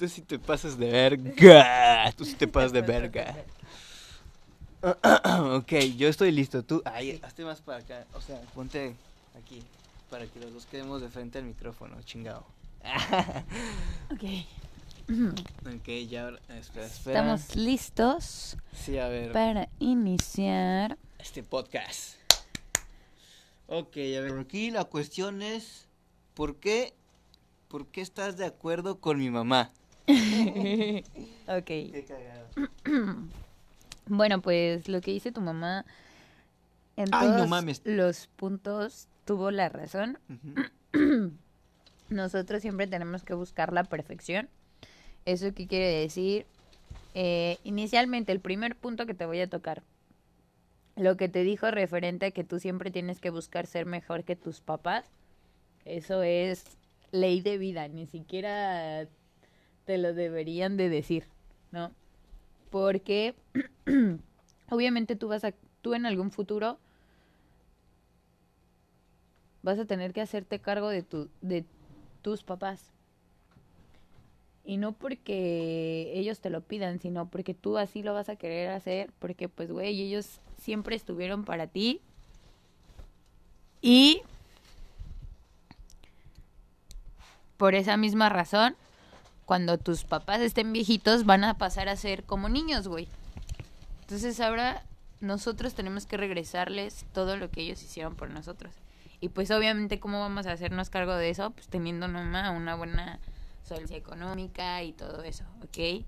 Tú sí te pasas de verga. Tú sí te pasas de verga. ok, yo estoy listo. Tú, ay, hazte más para acá. O sea, ponte aquí. Para que los dos quedemos de frente al micrófono, chingado. Ok. ok, ya, ahora- espera, espera. Estamos listos Sí, a ver. para iniciar. este podcast. Ok, a ver, aquí la cuestión es, ¿por qué, por qué estás de acuerdo con mi mamá? Ok. Qué cagado. Bueno, pues lo que dice tu mamá en Ay, no todos mames. los puntos tuvo la razón. Nosotros siempre tenemos que buscar la perfección. ¿Eso qué quiere decir? Eh, inicialmente, el primer punto que te voy a tocar. Lo que te dijo referente a que tú siempre tienes que buscar ser mejor que tus papás. Eso es ley de vida. Ni siquiera te lo deberían de decir, ¿no? Porque obviamente tú vas a, tú en algún futuro vas a tener que hacerte cargo de tu, de tus papás. Y no porque ellos te lo pidan, sino porque tú así lo vas a querer hacer, porque pues, güey, ellos siempre estuvieron para ti. Y por esa misma razón, cuando tus papás estén viejitos, van a pasar a ser como niños, güey. Entonces ahora nosotros tenemos que regresarles todo lo que ellos hicieron por nosotros. Y pues obviamente, ¿cómo vamos a hacernos cargo de eso? Pues teniendo nomás una buena solvencia económica y todo eso, ¿ok?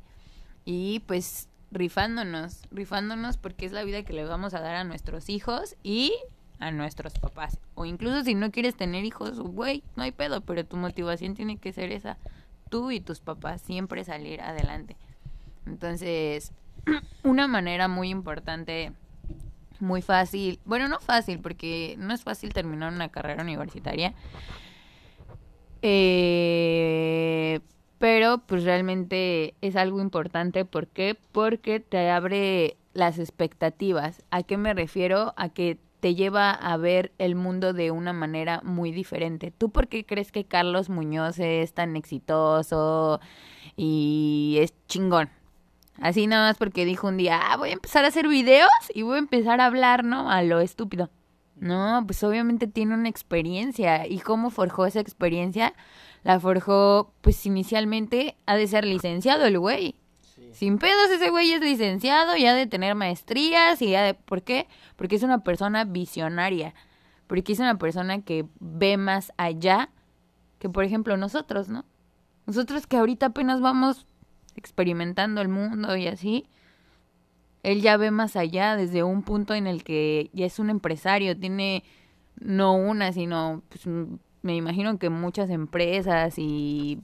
Y pues rifándonos, rifándonos porque es la vida que le vamos a dar a nuestros hijos y a nuestros papás. O incluso si no quieres tener hijos, güey, no hay pedo, pero tu motivación tiene que ser esa. Tú y tus papás siempre salir adelante. Entonces, una manera muy importante muy fácil, bueno, no fácil, porque no es fácil terminar una carrera universitaria. Eh, pero pues realmente es algo importante. ¿Por qué? Porque te abre las expectativas. ¿A qué me refiero? A que te lleva a ver el mundo de una manera muy diferente. ¿Tú por qué crees que Carlos Muñoz es tan exitoso y es chingón? Así nada más porque dijo un día, ah, voy a empezar a hacer videos y voy a empezar a hablar, ¿no? A lo estúpido. No, pues obviamente tiene una experiencia. ¿Y cómo forjó esa experiencia? La forjó, pues inicialmente ha de ser licenciado el güey. Sin pedos ese güey es licenciado y ha de tener maestrías y ha de... ¿Por qué? Porque es una persona visionaria. Porque es una persona que ve más allá que, por ejemplo, nosotros, ¿no? Nosotros que ahorita apenas vamos experimentando el mundo y así, él ya ve más allá desde un punto en el que ya es un empresario, tiene no una, sino pues, me imagino que muchas empresas y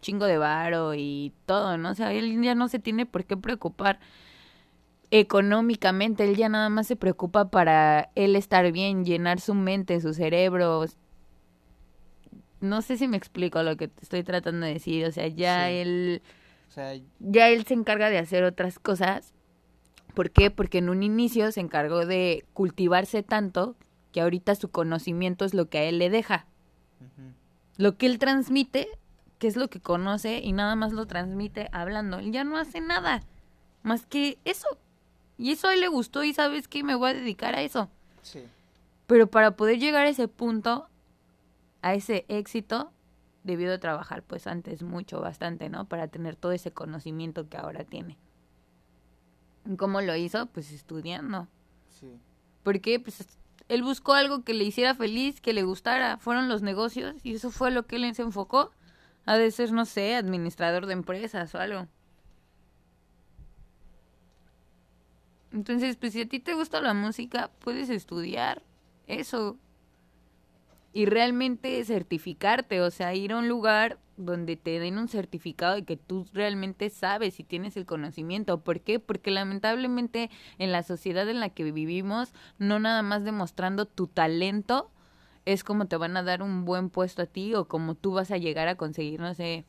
chingo de varo y todo, ¿no? O sea, él ya no se tiene por qué preocupar económicamente, él ya nada más se preocupa para él estar bien, llenar su mente, su cerebro. No sé si me explico lo que te estoy tratando de decir, o sea, ya Sí. él O sea, ya él se encarga de hacer otras cosas. ¿Por qué? Porque en un inicio se encargó de cultivarse tanto que ahorita su conocimiento es lo que a él le deja. Lo que él transmite, que es lo que conoce, y nada más lo transmite hablando. Él ya no hace nada más que eso. Y eso a él le gustó y sabes que me voy a dedicar a eso. sí. Pero para poder llegar a ese punto, a ese éxito, debió de trabajar pues antes mucho, bastante, ¿no? Para tener todo ese conocimiento que ahora tiene. ¿Y ¿Cómo lo hizo? Pues estudiando. Sí. Porque pues él buscó algo que le hiciera feliz, que le gustara. Fueron los negocios y eso fue lo que él se enfocó. Ha de ser, no sé, administrador de empresas o algo. Entonces, pues si a ti te gusta la música, puedes estudiar eso. Y realmente certificarte, o sea, ir a un lugar donde te den un certificado de que tú realmente sabes y tienes el conocimiento. ¿Por qué? Porque lamentablemente en la sociedad en la que vivimos, no nada más demostrando tu talento es como te van a dar un buen puesto a ti o como tú vas a llegar a conseguir, no sé,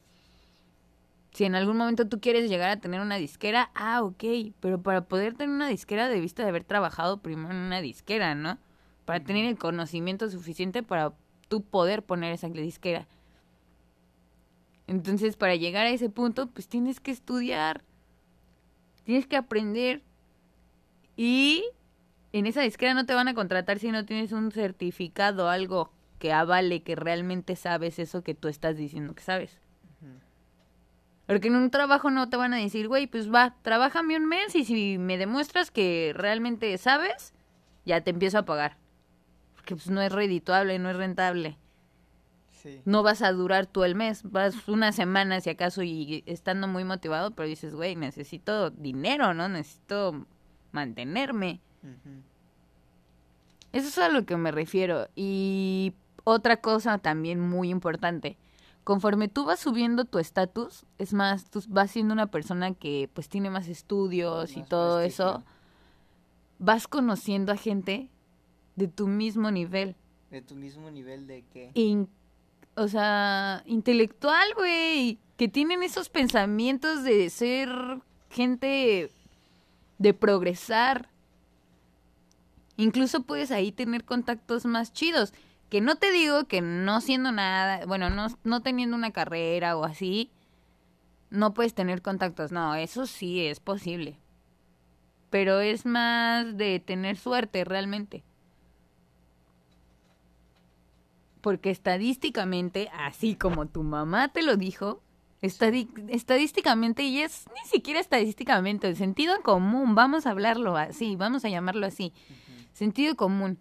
si en algún momento tú quieres llegar a tener una disquera, ah, ok, pero para poder tener una disquera debiste de haber trabajado primero en una disquera, ¿no? Para tener el conocimiento suficiente para tú poder poner esa disquera. Entonces, para llegar a ese punto, pues tienes que estudiar, tienes que aprender. Y en esa disquera no te van a contratar si no tienes un certificado, algo que avale que realmente sabes eso que tú estás diciendo que sabes. Porque en un trabajo no te van a decir, güey, pues va, trabájame un mes y si me demuestras que realmente sabes, ya te empiezo a pagar. Porque pues no es redituable, no es rentable. Sí. No vas a durar tú el mes, vas una semana si acaso y estando muy motivado, pero dices, güey, necesito dinero, ¿no? Necesito mantenerme. Eso es a lo que me refiero. Y otra cosa también muy importante. Conforme tú vas subiendo tu estatus, es más, tú vas siendo una persona que pues tiene más estudios y todo prestigio. eso, vas conociendo a gente de tu mismo nivel. De tu mismo nivel de. In- o sea, intelectual, güey, que tienen esos pensamientos de ser gente de progresar. Incluso puedes ahí tener contactos más chidos. Que no te digo que no siendo nada, bueno, no, no teniendo una carrera o así, no puedes tener contactos. No, eso sí es posible. Pero es más de tener suerte realmente. Porque estadísticamente, así como tu mamá te lo dijo, estadísticamente, y es ni siquiera estadísticamente, el sentido común, vamos a hablarlo así, vamos a llamarlo así, sentido común.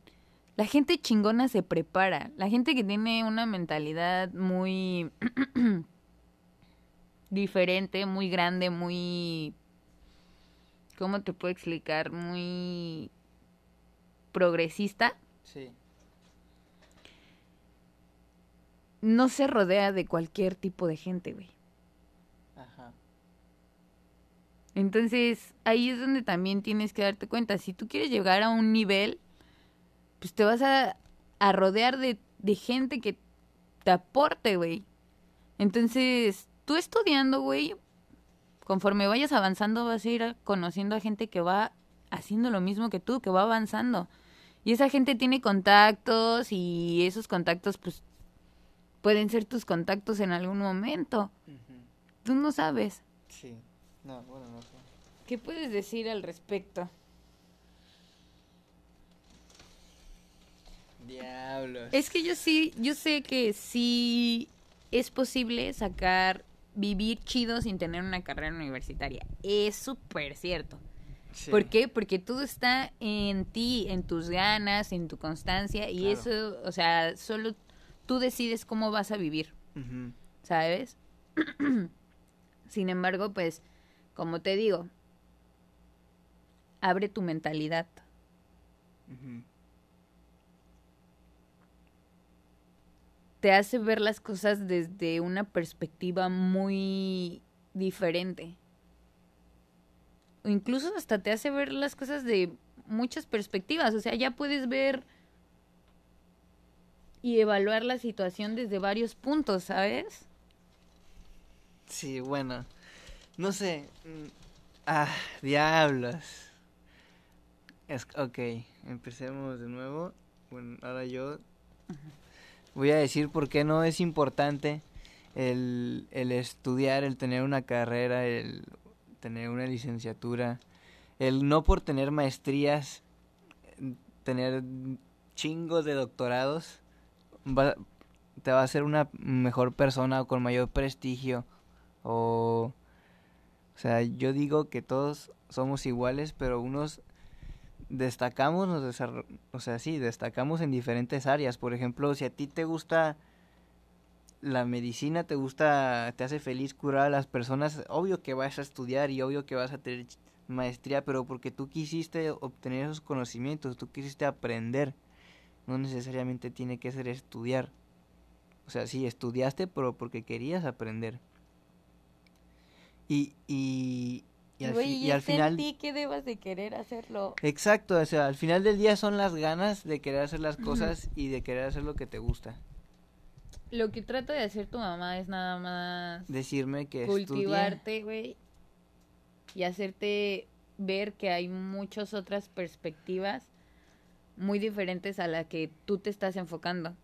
La gente chingona se prepara, la gente que tiene una mentalidad muy diferente, muy grande, muy... ¿Cómo te puedo explicar? Muy progresista. Sí. no se rodea de cualquier tipo de gente, güey. Ajá. Entonces, ahí es donde también tienes que darte cuenta. Si tú quieres llegar a un nivel, pues te vas a, a rodear de, de gente que te aporte, güey. Entonces, tú estudiando, güey, conforme vayas avanzando, vas a ir conociendo a gente que va haciendo lo mismo que tú, que va avanzando. Y esa gente tiene contactos y esos contactos, pues, pueden ser tus contactos en algún momento. Tú no sabes. Sí. No, bueno, no sé. ¿Qué puedes decir al respecto? Diablos. Es que yo sí, yo sé que sí es posible sacar, vivir chido sin tener una carrera universitaria. Es súper cierto. Sí. ¿Por qué? Porque todo está en ti, en tus ganas, en tu constancia y Claro. eso, o sea, solo tú decides cómo vas a vivir. ¿sabes? Sin embargo, pues, como te digo, abre tu mentalidad. Te hace ver las cosas desde una perspectiva muy diferente. O incluso hasta te hace ver las cosas de muchas perspectivas. O sea, ya puedes ver y evaluar la situación desde varios puntos, ¿sabes? Sí, bueno. No sé. mm, Ah, diablos. Es, ok, empecemos de nuevo. Bueno, ahora yo voy a decir por qué no es importante el, el estudiar, el tener una carrera, el tener una licenciatura, el no por tener maestrías, tener chingos de doctorados, va- te va a hacer una mejor persona o con mayor prestigio o o sea, yo digo que todos somos iguales, pero unos destacamos, nos o sea, sí, destacamos en diferentes áreas. Por ejemplo, si a ti te gusta la medicina, te gusta, te hace feliz curar a las personas, obvio que vas a estudiar y obvio que vas a tener maestría, pero porque tú quisiste obtener esos conocimientos, tú quisiste aprender, no necesariamente tiene que ser estudiar. O sea, sí, estudiaste, pero porque querías aprender. Y, y, y al, Güey, y al final... que debas de querer hacerlo. Exacto, o sea, al final del día son las ganas de querer hacer las cosas y de querer hacer lo que te gusta. Lo que trata de hacer tu mamá es nada más Decirme que cultivarte, güey, y hacerte ver que hay muchas otras perspectivas muy diferentes a la que tú te estás enfocando.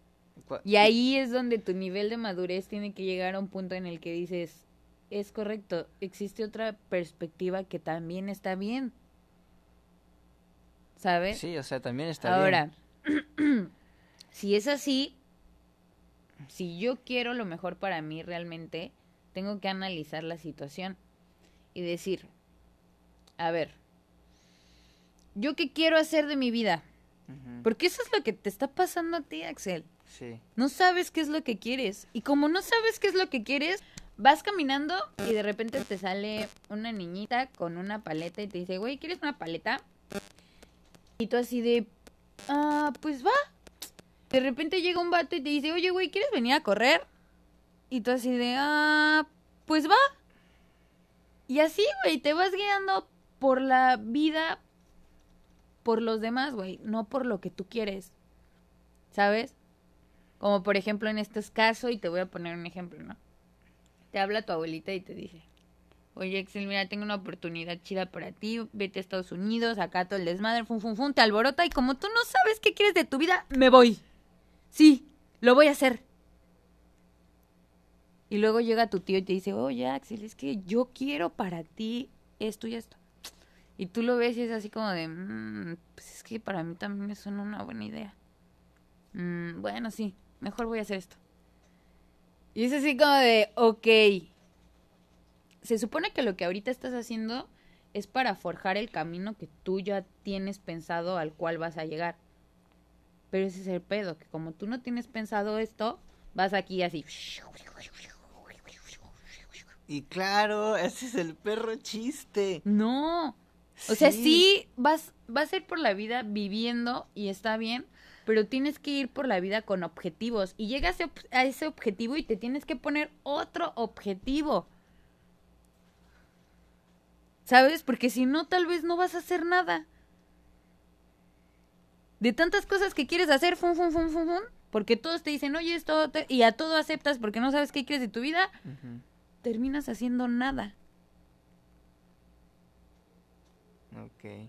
Y ahí es donde tu nivel de madurez tiene que llegar a un punto en el que dices, es correcto, existe otra perspectiva que también está bien. ¿Sabes? Sí, o sea, también está bien. Ahora, si es así, si yo quiero lo mejor para mí realmente, tengo que analizar la situación y decir, a ver, ¿yo qué quiero hacer de mi vida? Porque eso es lo que te está pasando a ti, Axel. Sí. No sabes qué es lo que quieres. Y como no sabes qué es lo que quieres, vas caminando y de repente te sale una niñita con una paleta y te dice, güey, ¿quieres una paleta? Y tú así de, ah, pues va. De repente llega un vato y te dice, oye, güey, ¿quieres venir a correr? Y tú así de, ah, pues va. Y así, güey, te vas guiando por la vida, por los demás, güey, no por lo que tú quieres. ¿Sabes? Como por ejemplo en este caso, y te voy a poner un ejemplo, ¿no? Te habla tu abuelita y te dice, oye Axel, mira, tengo una oportunidad chida para ti, vete a Estados Unidos, acá todo el desmadre, fum, fum, fum, te alborota y como tú no sabes qué quieres de tu vida, me voy. Sí, lo voy a hacer. Y luego llega tu tío y te dice, oye Axel, es que yo quiero para ti esto y esto. Y tú lo ves y es así como de, "Mm, pues es que para mí también me suena una buena idea. "Mm, bueno, sí, mejor voy a hacer esto. Y es así como de, ok. Se supone que lo que ahorita estás haciendo es para forjar el camino que tú ya tienes pensado al cual vas a llegar. Pero ese es el pedo, que como tú no tienes pensado esto, vas aquí así. Y claro, ese es el perro chiste. No. O sea, sí vas, vas a ir por la vida viviendo y está bien, pero tienes que ir por la vida con objetivos. Y llegas a ese- objetivo y te tienes que poner otro objetivo. ¿Sabes? Porque si no, tal vez no vas a hacer nada. De tantas cosas que quieres hacer, fum, fum, fum, fum, fum, porque todos te dicen, oye, esto, te-", y a todo aceptas porque no sabes qué quieres de tu vida, terminas haciendo nada. Ok.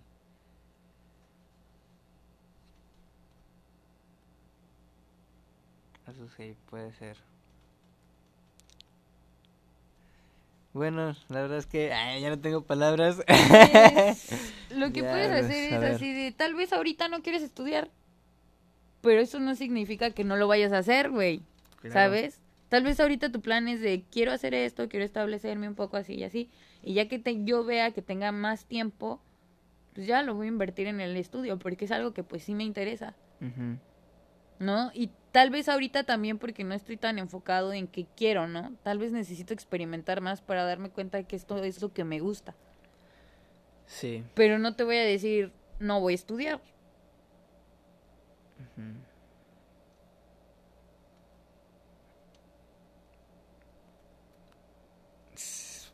Puede ser. Bueno, la verdad es que ay, ya no tengo palabras. Lo que Ya, puedes hacer es así de, tal vez ahorita no quieres estudiar, pero eso no significa que no lo vayas a hacer, güey, Claro. ¿sabes? Tal vez ahorita tu plan es de, quiero hacer esto, quiero establecerme un poco así y así, y ya que te- yo vea que tenga más tiempo, pues ya lo voy a invertir en el estudio, porque es algo que pues sí me interesa, Ujú, ¿no? Y tal vez ahorita también porque no estoy tan enfocado en que quiero, ¿no? Tal vez necesito experimentar más para darme cuenta de que esto es lo que me gusta. Sí. Pero no te voy a decir, no voy a estudiar.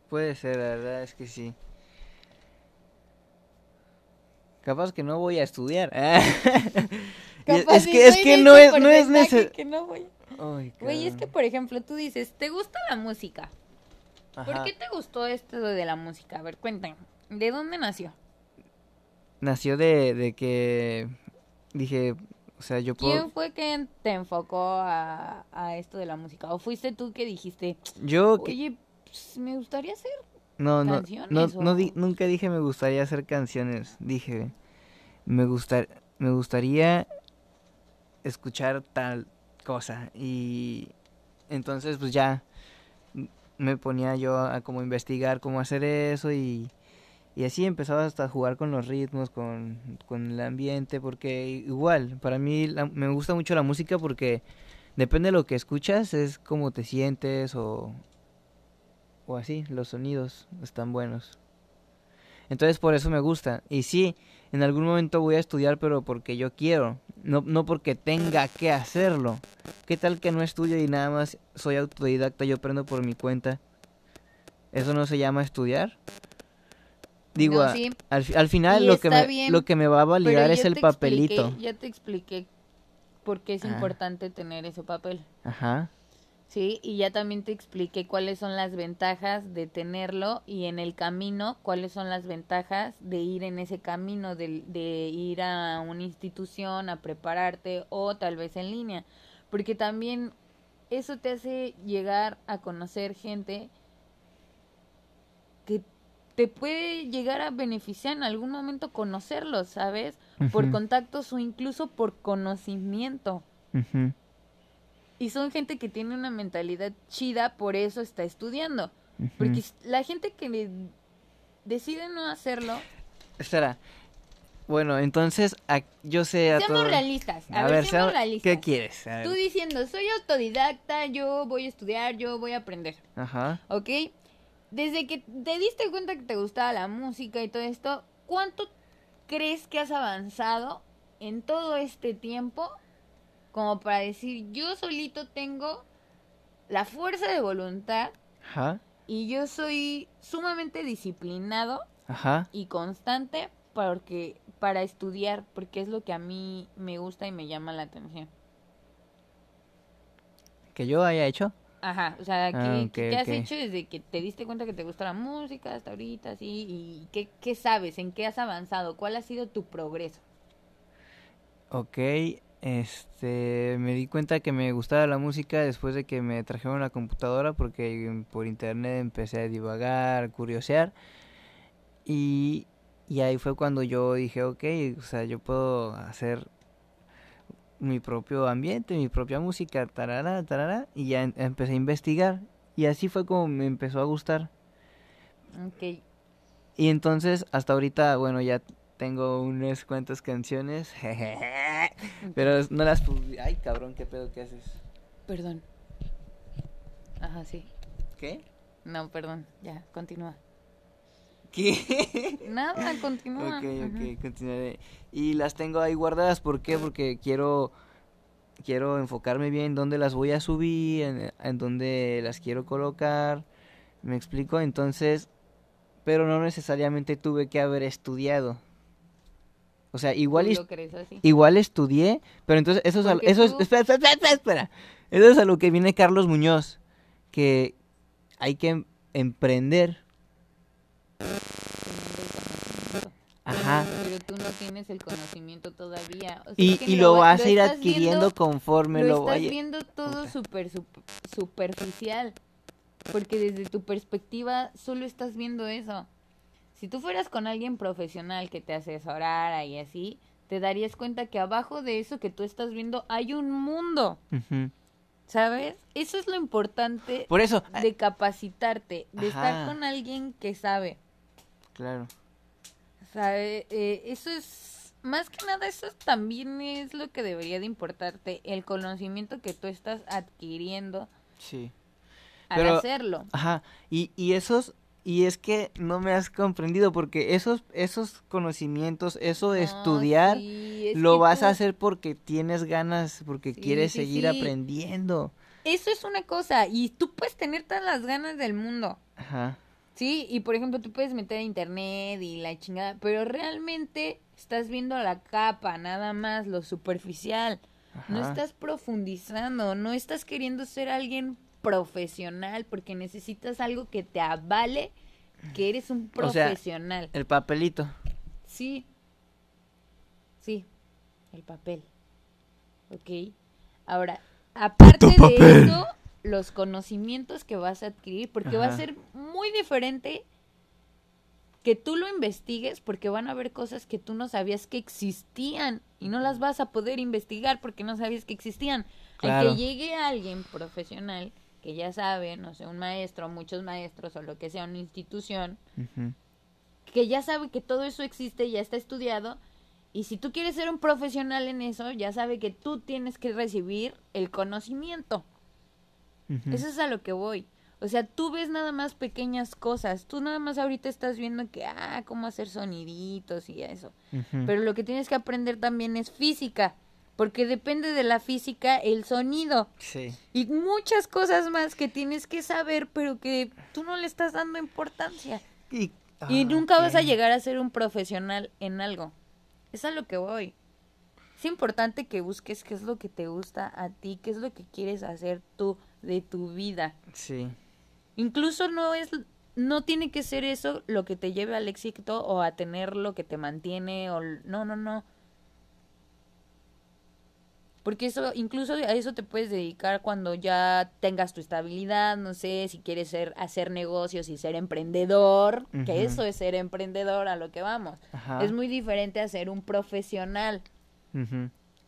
Puede ser, la verdad es que sí. Capaz que no voy a estudiar. Es- Capaz es y que es que no es no es necesario. que no voy. Güey, es que por ejemplo tú dices, ¿te gusta la música? ¿Por qué te gustó esto de la música? A ver, cuéntame. ¿De dónde nació? Nació de, de que dije, o sea, yo puedo ¿Quién fue quien te enfocó a, a esto de la música? ¿O fuiste tú que dijiste, yo que- oye, pues, me gustaría hacer? no canciones no, no o- di- nunca dije me gustaría hacer canciones, dije me gustar me gustaría escuchar tal cosa y entonces pues ya me ponía yo a, como investigar cómo hacer eso y, y así empezaba hasta a jugar con los ritmos, con, con el ambiente, porque igual, para mí la- me gusta mucho la música porque depende de lo que escuchas, es como te sientes o, o así, los sonidos están buenos. Entonces por eso me gusta. Y sí, en algún momento voy a estudiar, pero porque yo quiero, no, no porque tenga que hacerlo. ¿Qué tal que no estudio y nada más soy autodidacta, yo aprendo por mi cuenta? ¿Eso no se llama estudiar? Digo, No, a- sí. al, al final Y lo que, me, bien, lo que me va a validar es el papelito. expliqué- ya te expliqué por qué es Ah. importante tener ese papel. Ajá. Sí, y ya también te expliqué cuáles son las ventajas de tenerlo y en el camino cuáles son las ventajas de ir en ese camino, de, de ir a una institución a prepararte o tal vez en línea. Porque también eso te hace llegar a conocer gente que te puede llegar a beneficiar en algún momento conocerlos, ¿sabes? Por contactos o incluso por conocimiento. Y son gente que tiene una mentalidad chida, por eso está estudiando. Porque la gente que le- decide no hacerlo, Espera. Bueno, entonces a- yo sé a seamos todo... realistas. A, A ver, ver, seamos sea- realistas. ¿qué quieres? A ver. Tú diciendo, soy autodidacta, yo voy a estudiar, yo voy a aprender, Ajá. ¿ok? Desde que te diste cuenta que te gustaba la música y todo esto, ¿cuánto crees que has avanzado en todo este tiempo como para decir, yo solito tengo la fuerza de voluntad Ajá. y yo soy sumamente disciplinado Ajá. y constante porque para estudiar, porque es lo que a mí me gusta y me llama la atención. ¿Que yo haya hecho? Ajá, o sea, ¿qué, Ah, qué has hecho desde que te diste cuenta que te gusta la música hasta ahorita, así? ¿Y qué, qué sabes? ¿En qué has avanzado? ¿Cuál ha sido tu progreso? Ok, este, me di cuenta que me gustaba la música después de que me trajeron la computadora porque por internet empecé a divagar, a curiosear y, y ahí fue cuando yo dije, ok, o sea, yo puedo hacer mi propio ambiente, mi propia música, tarara, tarara, y ya em- empecé a investigar y así fue como me empezó a gustar. Ok, Y entonces, hasta ahorita, bueno, ya tengo unas cuantas canciones, pero no las publi- Ay, cabrón, ¿qué pedo que haces? perdón. Ajá, sí. ¿Qué? No, perdón, ya, continúa. ¿Qué? Nada, continúa. ok, ok, continuaré. Y las tengo ahí guardadas, ¿por qué? Porque quiero quiero enfocarme bien en dónde las voy a subir, en, en dónde las quiero colocar. ¿Me explico? Entonces, pero no necesariamente tuve que haber estudiado. O sea, igual. Igual estudié, pero entonces eso es, a- eso tú- espera, espera, espera, espera, espera. Eso es a lo que viene Carlos Muñoz, que hay que em- emprender, ajá, Pero tú no tienes el conocimiento todavía. O sea, y, y lo va- vas a ir adquiriendo viendo- conforme lo lo, estás viendo todo Puta. súper sup- superficial. Porque desde tu perspectiva solo estás viendo eso. Si tú fueras con alguien profesional que te asesorara y así, te darías cuenta que abajo de eso que tú estás viendo hay un mundo. ¿sabes? Eso es lo importante Por eso, ah, de capacitarte, de estar con alguien que sabe. claro, ¿Sabe? Eh, eso es, más que nada, eso también es lo que debería de importarte, el conocimiento que tú estás adquiriendo sí. al Pero- hacerlo. Ajá, y, y esos, y es que no me has comprendido, porque esos, esos conocimientos, eso de No, estudiar, sí, es lo vas a hacer porque tienes ganas, porque Sí, quieres sí, seguir aprendiendo. Eso es una cosa, y tú puedes tener todas las ganas del mundo, Ajá, ¿sí? Y por ejemplo, tú puedes meter a internet y la chingada, pero realmente estás viendo la capa, nada más, lo superficial. No estás profundizando, no estás queriendo ser alguien profesional porque necesitas algo que te avale que eres un O sea, profesional. El papelito. Sí. Sí, el papel. Ok. Ahora, aparte de eso, los conocimientos que vas a adquirir, porque va a ser muy diferente que tú lo investigues, porque van a haber cosas que tú no sabías que existían y no las vas a poder investigar porque no sabías que existían. Al Claro. que llegue alguien profesional que ya sabe, no sé, un maestro, muchos maestros o lo que sea, una institución, que ya sabe que todo eso existe, ya está estudiado, y si tú quieres ser un profesional en eso, ya sabe que tú tienes que recibir el conocimiento. Eso es a lo que voy. O sea, tú ves nada más pequeñas cosas. Tú nada más ahorita estás viendo que, ah, cómo hacer soniditos y eso. Pero lo que tienes que aprender también es física. Porque depende de la física el sonido. Sí. Y muchas cosas más que tienes que saber, pero que tú no le estás dando importancia. Y, Y ah, nunca vas a llegar a ser un profesional en algo. Es a lo que voy. Es importante que busques qué es lo que te gusta a ti, qué es lo que quieres hacer tú de tu vida. Sí. Incluso no es no tiene que ser eso lo que te lleve al éxito o a tener lo que te mantiene o no, no, no. Porque eso, incluso a eso te puedes dedicar cuando ya tengas tu estabilidad, no sé, si quieres ser, hacer negocios y ser emprendedor, que eso es ser emprendedor a lo que vamos. Ajá. Es muy diferente a ser un profesional.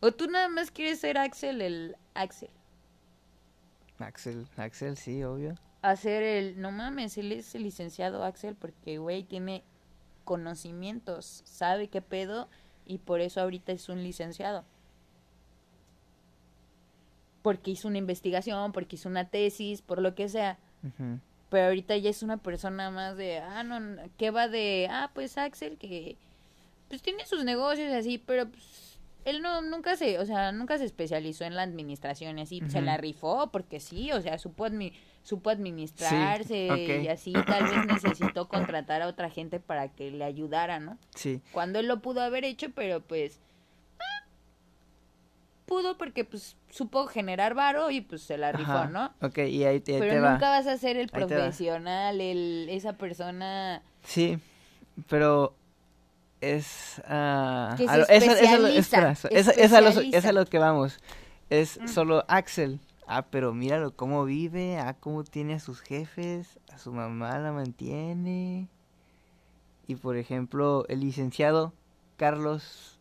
O tú nada más quieres ser Axel, el Axel. Axel, Axel, sí, obvio. Hacer el, no mames, él es el licenciado Axel porque, güey, tiene conocimientos, sabe qué pedo y por eso ahorita es un licenciado. Porque hizo una investigación, porque hizo una tesis, por lo que sea. Pero ahorita ya es una persona más de, ah, no, que va de, ah, pues Axel, que pues tiene sus negocios y así, pero pues él no, nunca se, o sea, nunca se especializó en la administración y así, se la rifó porque sí, o sea, supo, admi- supo administrarse y así, tal vez necesitó contratar a otra gente para que le ayudara, ¿no? Sí. Cuando él lo pudo haber hecho, pero pues pudo porque pues supo generar varo y pues se la rifó, Ajá. ¿no? Ok, y ahí, te- Pero te nunca va. vas a ser el profesional, el, esa persona Sí, pero es... ah, Que se a lo- eso- eso es lo- especializa, espera, eso- es, es a lo, es a especializa. lo que vamos. Es Mm. solo Axel. Ah, pero míralo cómo vive, ah, cómo tiene a sus jefes, a su mamá la mantiene. Y por ejemplo, el licenciado Carlos,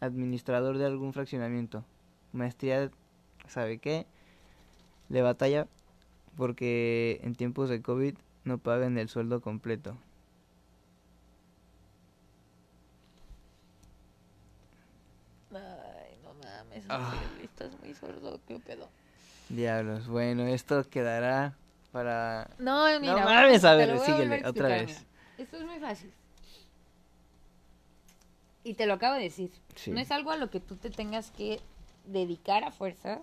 administrador de algún fraccionamiento, maestría, ¿sabe qué? Le batalla porque en tiempos de COVID no pagan el sueldo completo. Ay, no mames, Ah. Estás muy sordo, qué pedo. Diablos, bueno, esto quedará para... No, mira, mames, a ver, síguele, a otra vez. Esto es muy fácil. Y te lo acabo de decir. Sí. No es algo a lo que tú te tengas que dedicar a fuerzas.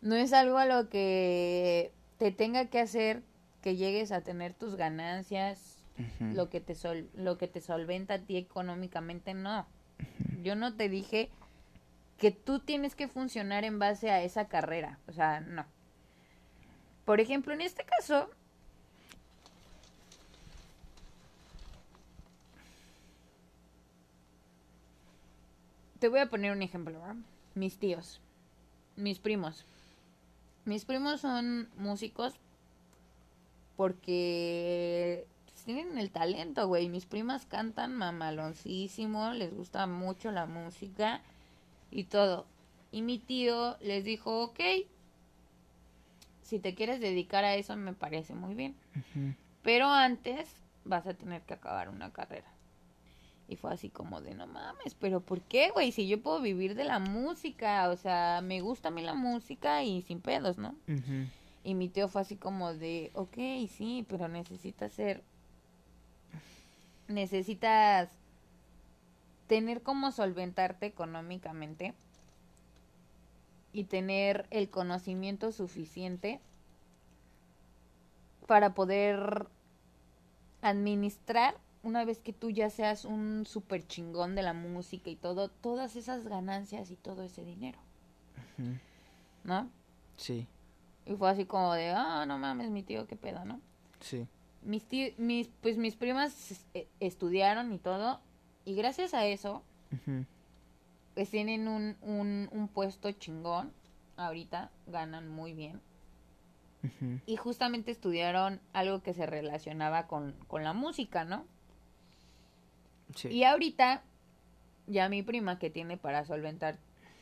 No es algo a lo que te tenga que hacer que llegues a tener tus ganancias, lo que te sol- lo que te solventa a ti económicamente, no. Yo no te dije que tú tienes que funcionar en base a esa carrera, o sea, no. Por ejemplo, en este caso, te voy a poner un ejemplo. Mis tíos, mis primos. Mis primos son músicos porque pues, tienen el talento, güey. Mis primas cantan mamaloncísimo, les gusta mucho la música y todo. Y mi tío les dijo, ok, si te quieres dedicar a eso me parece muy bien. Pero antes vas a tener que acabar una carrera. Y fue así como de, no mames, pero ¿por qué, güey? Si yo puedo vivir de la música, o sea, me gusta a mí la música y sin pedos, ¿no? Y mi tío fue así como de, ok, sí, pero necesitas ser, necesitas tener como solventarte económicamente y tener el conocimiento suficiente para poder administrar una vez que tú ya seas un super chingón de la música y todo, todas esas ganancias y todo ese dinero. ¿no? Sí, Y fue así como de, ah, no mames, mi tío, qué pedo, ¿no? sí. Mis tío- mis, pues mis primas eh, estudiaron y todo, y gracias a eso, Ujú. pues tienen un, un, un puesto chingón, ahorita ganan muy bien, y justamente estudiaron algo que se relacionaba con, con la música, ¿no? Y ahorita, ya mi prima que tiene para solventar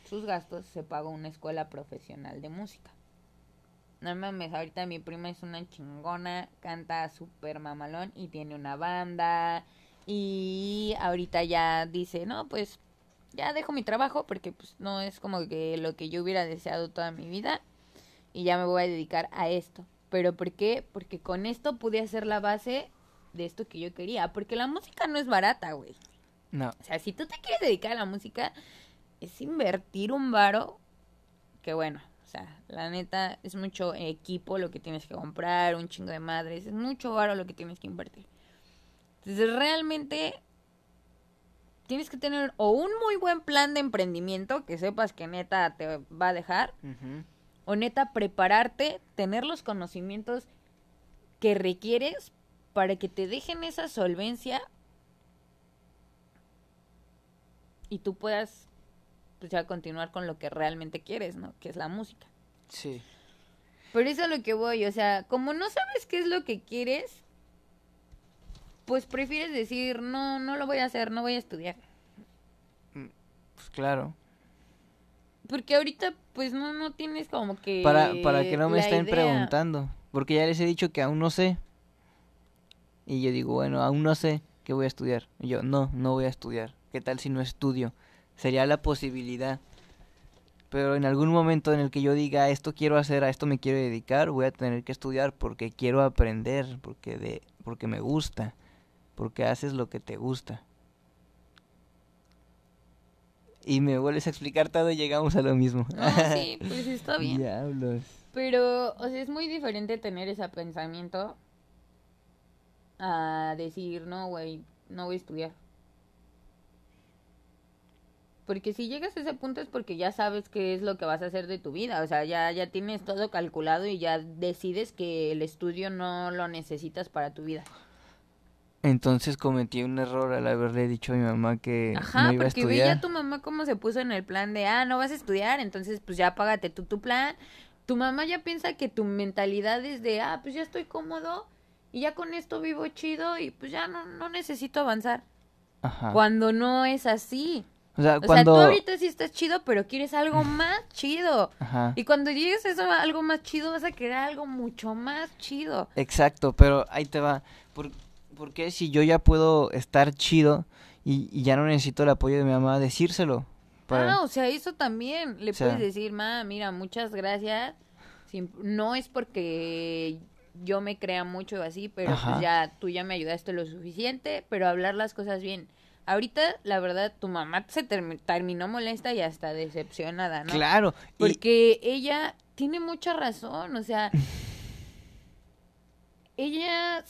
sus gastos, se pagó una escuela profesional de música. No mames, ahorita mi prima es una chingona, canta súper mamalón y tiene una banda. Y ahorita ya dice, no, pues ya dejo mi trabajo porque pues no es como que lo que yo hubiera deseado toda mi vida. Y ya me voy a dedicar a esto. ¿Pero por qué? Porque con esto pude hacer la base de esto que yo quería. Porque la música no es barata, güey. No, O sea, si tú te quieres dedicar a la música, es invertir un varo. Que bueno, o sea, la neta, es mucho equipo lo que tienes que comprar, un chingo de madres, es mucho varo lo que tienes que invertir. Entonces, realmente tienes que tener o un muy buen plan de emprendimiento que sepas que neta te va a dejar, o neta prepararte, tener los conocimientos que requieres para que te dejen esa solvencia y tú puedas pues ya continuar con lo que realmente quieres, ¿no? Que es la música. Sí. Por eso a lo que voy, o sea, como no sabes qué es lo que quieres, pues prefieres decir, no, no lo voy a hacer, no voy a estudiar. Pues claro. Porque ahorita, pues no, no tienes como que... Para, para que no me estén idea. preguntando. Porque ya les he dicho que aún no sé. Y yo digo, bueno, aún no sé qué voy a estudiar. Y yo, no, no voy a estudiar. ¿Qué tal si no estudio? Sería la posibilidad. Pero en algún momento en el que yo diga, esto quiero hacer, a esto me quiero dedicar, voy a tener que estudiar porque quiero aprender, porque, de, porque me gusta, porque haces lo que te gusta. Y me vuelves a explicar todo y llegamos a lo mismo. No, sí, pues está bien. Diablos. Pero, o sea, es muy diferente tener ese pensamiento a decir, no, güey, no voy a estudiar. Porque si llegas a ese punto es porque ya sabes qué es lo que vas a hacer de tu vida. O sea, ya, ya tienes todo calculado y ya decides que el estudio no lo necesitas para tu vida. Entonces cometí un error al haberle dicho a mi mamá que Ajá, no iba a porque estudiar. veía a tu mamá cómo se puso en el plan de, ah, no vas a estudiar, entonces pues ya págate tú tu plan. Tu mamá ya piensa que tu mentalidad es de, ah, pues ya estoy cómodo y ya con esto vivo chido y pues ya no, no necesito avanzar. Ajá. Cuando no es así. O sea, O cuando... sea, tú ahorita sí estás chido, pero quieres algo más chido. Ajá. Y cuando llegues a eso, algo más chido, vas a querer algo mucho más chido. Exacto, pero ahí te va. ¿Por, por qué si yo ya puedo estar chido y, y ya no necesito el apoyo de mi mamá, decírselo? Para... Ah, o sea, eso también. Le O sea- puedes decir, ma, mira, muchas gracias. Sin- no es porque yo me crea mucho así, pero pues ya tú ya me ayudaste lo suficiente, pero hablar las cosas bien. Ahorita, la verdad, tu mamá se termi- terminó molesta y hasta decepcionada, ¿no? Claro. y- Porque ella tiene mucha razón, o sea, ella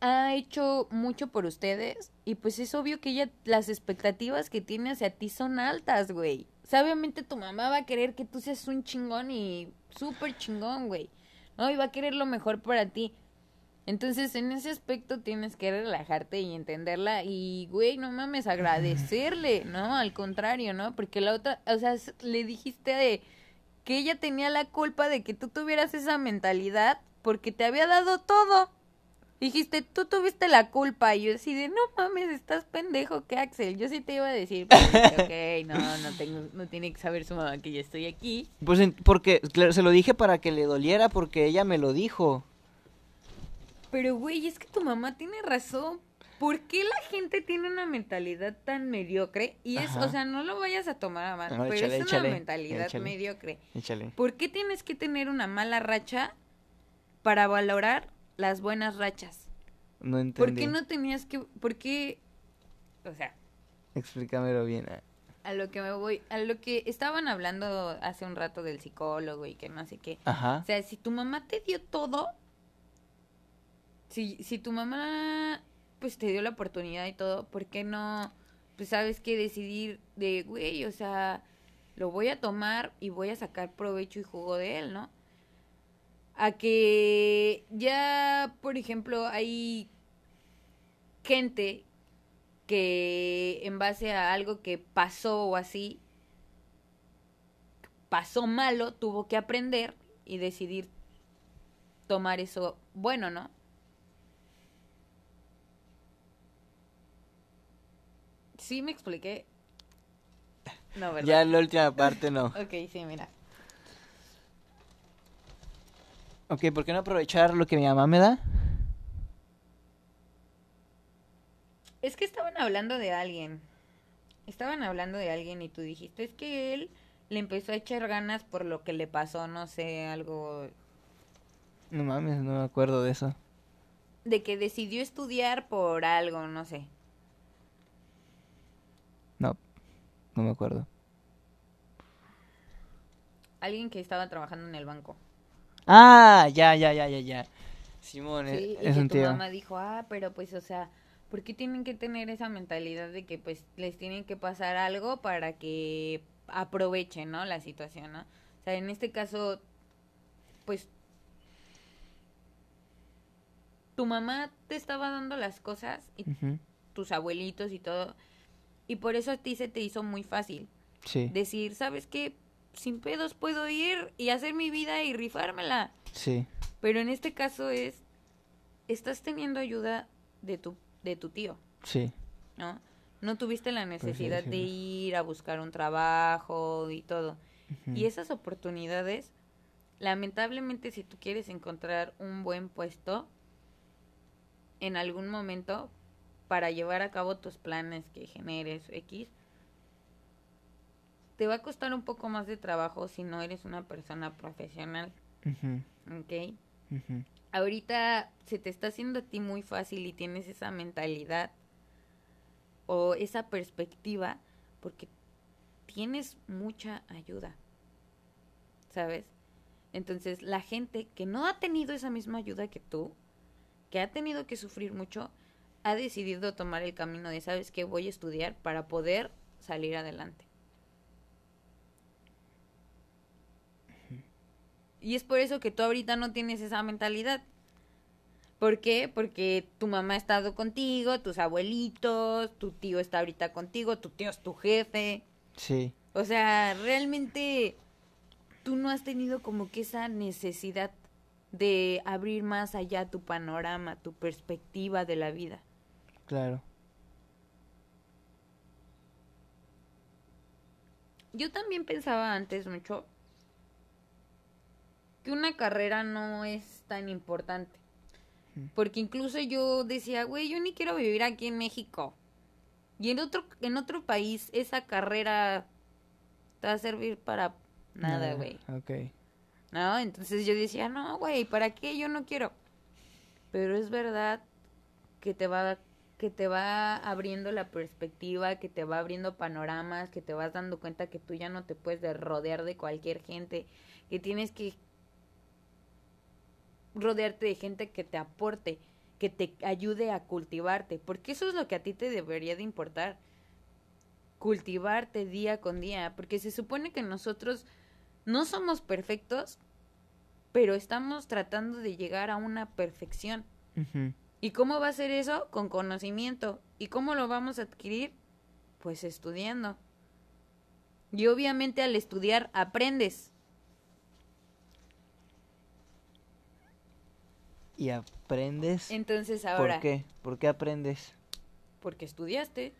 ha hecho mucho por ustedes y pues es obvio que ella, las expectativas que tiene hacia ti son altas, güey. O sea, obviamente tu mamá va a querer que tú seas un chingón y súper chingón, güey. ¿No? Y va a querer lo mejor para ti. Entonces, en ese aspecto tienes que relajarte y entenderla y, güey, no mames, agradecerle, ¿no? Al contrario, ¿no? Porque la otra, o sea, le dijiste de que ella tenía la culpa de que tú tuvieras esa mentalidad porque te había dado todo. Dijiste, tú tuviste la culpa. Y yo así de, no mames, estás pendejo, que Axel. Yo sí te iba a decir, dije, ok, no, no, tengo, no tiene que saber su mamá que yo estoy aquí. Pues en- porque claro, se lo dije para que le doliera porque ella me lo dijo. Pero, güey, es que tu mamá tiene razón. ¿Por qué la gente tiene una mentalidad tan mediocre? Y es, Ajá. o sea, no lo vayas a tomar a mal, No, pero échale, es échale, una mentalidad échale. mediocre. Échale. ¿Por qué tienes que tener una mala racha para valorar las buenas rachas? No entendí. ¿Por qué no tenías que, por qué, o sea, Explícamelo bien. ah. a lo que me voy, a lo que estaban hablando hace un rato del psicólogo y que no sé qué. Ajá. O sea, si tu mamá te dio todo, si, si tu mamá pues te dio la oportunidad y todo, ¿por qué no, pues sabes qué decidir de, güey, o sea, lo voy a tomar y voy a sacar provecho y jugo de él, ¿no? A que ya, por ejemplo, hay gente que en base a algo que pasó o así, pasó malo, tuvo que aprender y decidir tomar eso bueno, ¿no? Sí me expliqué. No, ¿verdad? Ya en la última parte no. Ok, sí, mira. Ok, ¿por qué no aprovechar lo que mi mamá me da? Es que estaban hablando de alguien. Estaban hablando de alguien y tú dijiste, es que él le empezó a echar ganas por lo que le pasó, no sé, algo No mames, no me acuerdo de eso. de que decidió estudiar por algo, no sé. No, no me acuerdo. Alguien que estaba trabajando en el banco. Ah, ya, ya, ya, ya, ya. Simón, Sí, eh, y es que un tu tío. mamá dijo, ah, pero pues, o sea, ¿por qué tienen que tener esa mentalidad de que pues les tienen que pasar algo para que aprovechen, ¿no? La situación, ¿no? O sea, en este caso, pues, tu mamá te estaba dando las cosas y tus abuelitos y todo, y por eso a ti se te hizo muy fácil. Sí. Decir, ¿sabes qué? Sin pedos puedo ir y hacer mi vida y rifármela. Sí. Pero en este caso es, estás teniendo ayuda de tu, de tu tío, Sí. ¿no? No tuviste la necesidad de ir a buscar un trabajo y todo. Y esas oportunidades, lamentablemente si tú quieres encontrar un buen puesto en algún momento para llevar a cabo tus planes que generes X, te va a costar un poco más de trabajo si no eres una persona profesional, ujú. ahorita se te está haciendo a ti muy fácil y tienes esa mentalidad o esa perspectiva porque tienes mucha ayuda, ¿sabes? Entonces, la gente que no ha tenido esa misma ayuda que tú, que ha tenido que sufrir mucho, ha decidido tomar el camino de, ¿sabes qué? Voy a estudiar para poder salir adelante. Y es por eso que tú ahorita no tienes esa mentalidad. ¿Por qué? Porque tu mamá ha estado contigo, tus abuelitos, tu tío está ahorita contigo, tu tío es tu jefe. Sí. O sea, realmente tú no has tenido como que esa necesidad de abrir más allá tu panorama, tu perspectiva de la vida. Claro. Yo también pensaba antes mucho que una carrera no es tan importante. Porque incluso yo decía, güey, yo ni quiero vivir aquí en México. Y en otro, en otro país esa carrera te va a servir para nada, güey. Ok. ¿No? Entonces yo decía, no, güey, ¿para qué? Yo no quiero. Pero es verdad que te va que te va abriendo la perspectiva, que te va abriendo panoramas, que te vas dando cuenta que tú ya no te puedes de rodear de cualquier gente, que tienes que rodearte de gente que te aporte, que te ayude a cultivarte, porque eso es lo que a ti te debería de importar. Cultivarte día con día, porque se supone que nosotros no somos perfectos, pero estamos tratando de llegar a una perfección. ¿Y cómo va a ser eso? Con conocimiento. ¿Y cómo lo vamos a adquirir? Pues estudiando. Y obviamente al estudiar aprendes. Y aprendes. Entonces ahora, ¿Por qué? ¿Por qué aprendes? porque estudiaste.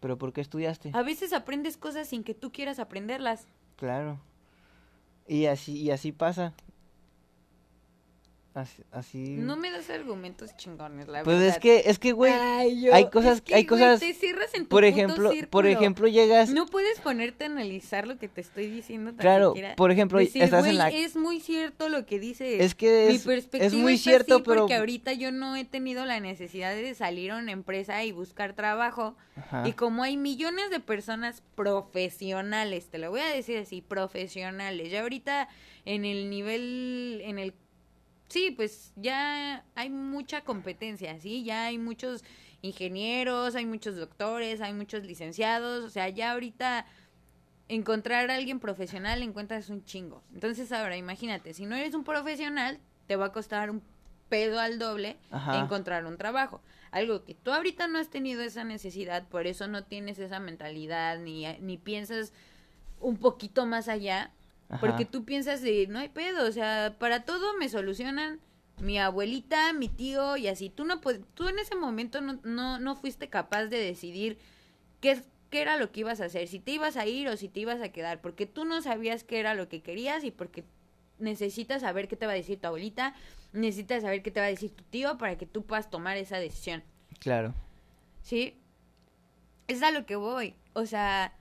¿Pero por qué estudiaste? A veces aprendes cosas sin que tú quieras aprenderlas. Claro. Y así, y así pasa. Así, así... No me das argumentos chingones, la Pues verdad. es que, es que, güey, hay cosas, es que, hay cosas, te cierras en tu por puto ejemplo, por ejemplo llegas, No puedes ponerte a analizar lo que te estoy diciendo tan claro, siquiera. por ejemplo, Decir, estás "Güey, en la, Es muy cierto lo que dices. es que Mi es, perspectiva es muy es cierto, así pero, porque ahorita yo no he tenido la necesidad de salir a una empresa y buscar trabajo. Ajá, Y como hay millones de personas profesionales, te lo voy a decir así, profesionales. Ya ahorita en el nivel, en el... Sí, pues ya hay mucha competencia, ¿sí? Ya hay muchos ingenieros, hay muchos doctores, hay muchos licenciados. O sea, ya ahorita encontrar a alguien profesional encuentras un chingo. Entonces ahora imagínate, si no eres un profesional, te va a costar un pedo al doble Ajá. encontrar un trabajo. Algo que tú ahorita no has tenido esa necesidad, por eso no tienes esa mentalidad ni, ni piensas un poquito más allá, ajá, porque tú piensas de no hay pedo, o sea, para todo me solucionan mi abuelita, mi tío y así. Tú no tú en ese momento no, no, no fuiste capaz de decidir qué, qué era lo que ibas a hacer, si te ibas a ir o si te ibas a quedar, porque tú no sabías qué era lo que querías y porque necesitas saber qué te va a decir tu abuelita, necesitas saber qué te va a decir tu tío para que tú puedas tomar esa decisión. claro, ¿Sí? Es a lo que voy. O sea,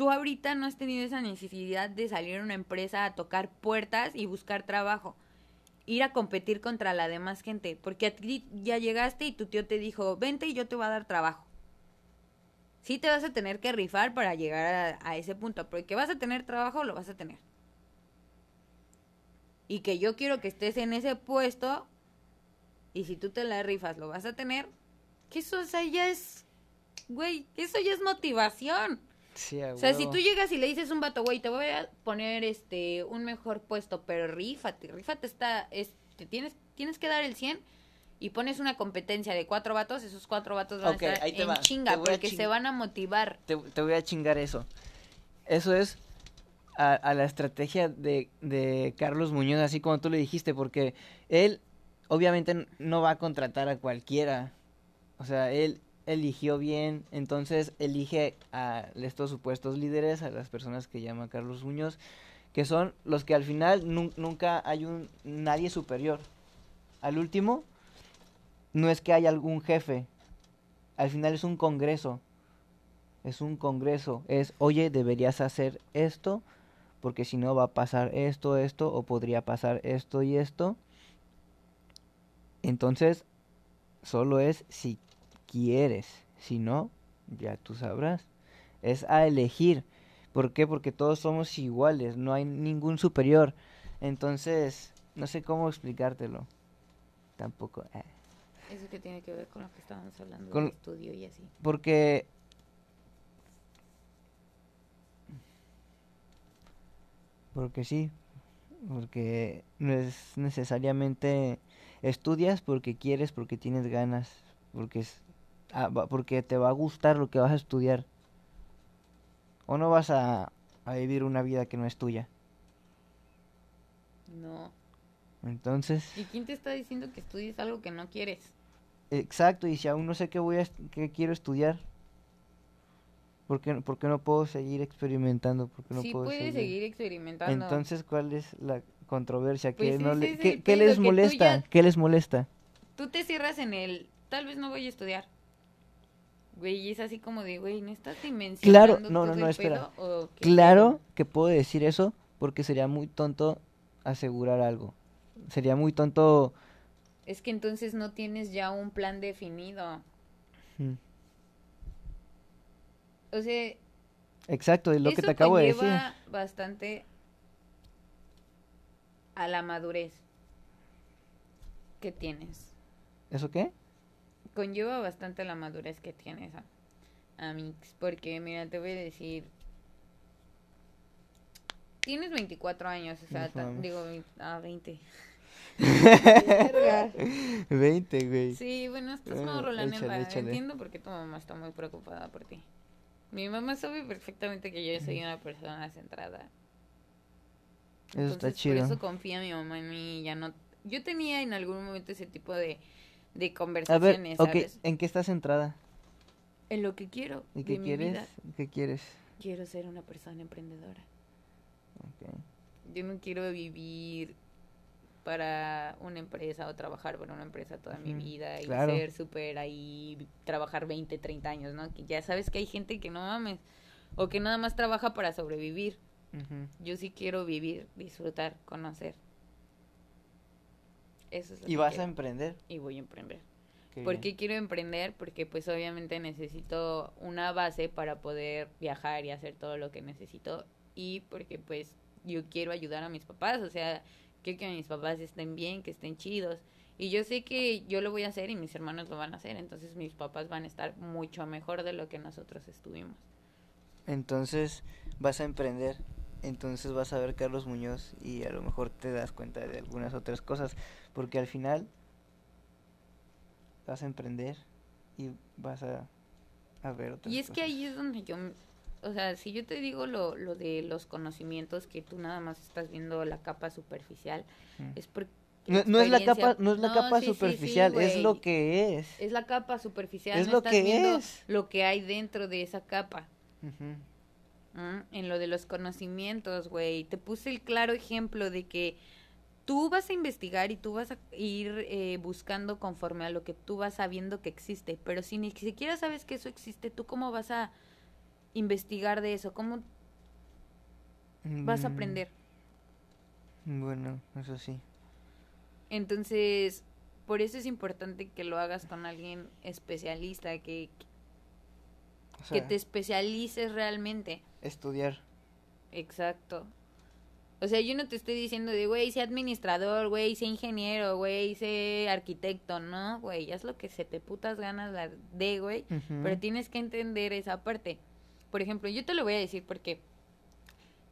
tú ahorita no has tenido esa necesidad de salir a una empresa a tocar puertas y buscar trabajo. Ir a competir contra la demás gente. Porque a ti ya llegaste y tu tío te dijo, vente y yo te voy a dar trabajo. Sí te vas a tener que rifar para llegar a, ese punto. Porque vas a tener trabajo, lo vas a tener. Y que yo quiero que estés en ese puesto. Y si tú te la rifas, lo vas a tener. Que eso, ya es. Güey, eso ya es motivación. Sí, O sea, si tú llegas y le dices un vato, güey, te voy a poner este un mejor puesto, pero rífate, rífate está, es, te tienes, tienes que dar el 100 y pones una competencia de cuatro vatos, esos cuatro vatos van a estar ahí te en va, chinga te porque ching- se van a motivar. te, te voy a chingar eso. eso es a, a la estrategia de, de Carlos Muñoz, así como tú le dijiste, porque él obviamente no va a contratar a cualquiera. O sea, él eligió bien, entonces elige a estos supuestos líderes, a las personas que llama Carlos Muñoz, que son los que al final nun- nunca hay un nadie superior. Al último, no es que haya algún jefe, al final es un congreso. Es un congreso, es, oye, deberías hacer esto, porque si no va a pasar esto, esto, o podría pasar esto y esto. Entonces, solo es si quieres, si no, ya tú sabrás. Es a elegir. ¿Por qué? Porque todos somos iguales, no hay ningún superior. Entonces, no sé cómo explicártelo. Tampoco. eh. Eso que tiene que ver con lo que estábamos hablando Con- del estudio y así. Porque... Porque sí, porque no es necesariamente estudias porque quieres, porque tienes ganas, porque es, porque te va a gustar lo que vas a estudiar. O no vas a, a vivir una vida que no es tuya. No. Entonces, ¿Y quién te está diciendo que estudies algo que no quieres? exacto, y si aún no sé qué voy a, qué quiero estudiar, ¿por qué, por qué no puedo seguir experimentando? ¿Por qué no sí puedo puedes seguir experimentando. Entonces, ¿cuál es la controversia? Pues ¿Qué, no le- qué- les molesta? ya- ¿Qué les molesta? Tú te cierras en el, tal vez no voy a estudiar. Güey, y es así como de, güey, ¿no estás dimensionando Claro, no, no, no, espera. pedo, Claro que puedo decir eso porque sería muy tonto asegurar algo. Sería muy tonto... Es que entonces no tienes ya un plan definido. O sea, Exacto, es lo que te acabo de decir. bastante a la madurez que tienes. ¿Eso qué? Conlleva bastante a la madurez que tienes, a- Amix. Porque, mira, te voy a decir. Tienes 24 años, o sea, digo, vein- ah, 20. Verga. 20, güey. Sí, bueno, estás Bueno, la échale, neta. échale. Entiendo por qué tu mamá está muy preocupada por ti. Mi mamá sabe perfectamente que yo soy una persona centrada. Eso está Entonces, chido. Por eso confía mi mamá en mí. Ya no. Yo tenía en algún momento ese tipo de, de A ver, conversaciones, ok, ¿sabes? ¿en qué estás centrada? En lo que quiero. ¿Y de qué mi quieres? vida. ¿Qué quieres? Quiero ser una persona emprendedora. Ok. Yo no quiero vivir para una empresa o trabajar para una empresa toda mi vida y claro. ser súper ahí, trabajar 20, 30 años, ¿no? Que ya sabes que hay gente que no mames o que nada más trabaja para sobrevivir. Yo sí quiero vivir, disfrutar, conocer. Eso es lo ¿Y que vas a emprender? Y voy a emprender. Qué ¿Por bien. qué quiero emprender? Porque pues obviamente necesito una base para poder viajar y hacer todo lo que necesito y porque pues yo quiero ayudar a mis papás, o sea, quiero que mis papás estén bien, que estén chidos. Y yo sé que yo lo voy a hacer y mis hermanos lo van a hacer, entonces mis papás van a estar mucho mejor de lo que nosotros estuvimos. Entonces vas a emprender. Entonces vas a ver Carlos Muñoz y a lo mejor te das cuenta de algunas otras cosas. Porque al final vas a emprender y vas a, a ver otras Y es que ahí es donde yo, o sea, si yo te digo lo, lo de los conocimientos, que tú nada más estás viendo la capa superficial, Mm. es porque... No, no es la capa, no es la No, capa sí, sí, sí, superficial, es lo que es. Es la capa superficial, Es no lo estás que viendo es. lo que hay dentro de esa capa. Ujú. ¿m? En lo de los conocimientos, güey. Te puse el claro ejemplo de que tú vas a investigar y tú vas a ir eh, buscando conforme a lo que tú vas sabiendo que existe. Pero si ni siquiera sabes que eso existe, ¿tú cómo vas a investigar de eso? ¿Cómo vas a Mm, aprender? Bueno, eso sí. Entonces, por eso es importante que lo hagas con alguien especialista, que, O que te especialices realmente. estudiar. Exacto. O sea, yo no te estoy diciendo de, güey, sé administrador, güey, sé ingeniero, güey, sé arquitecto, no, güey, haz lo que se te putas ganas de, güey, pero tienes que entender esa parte. Por ejemplo, yo te lo voy a decir porque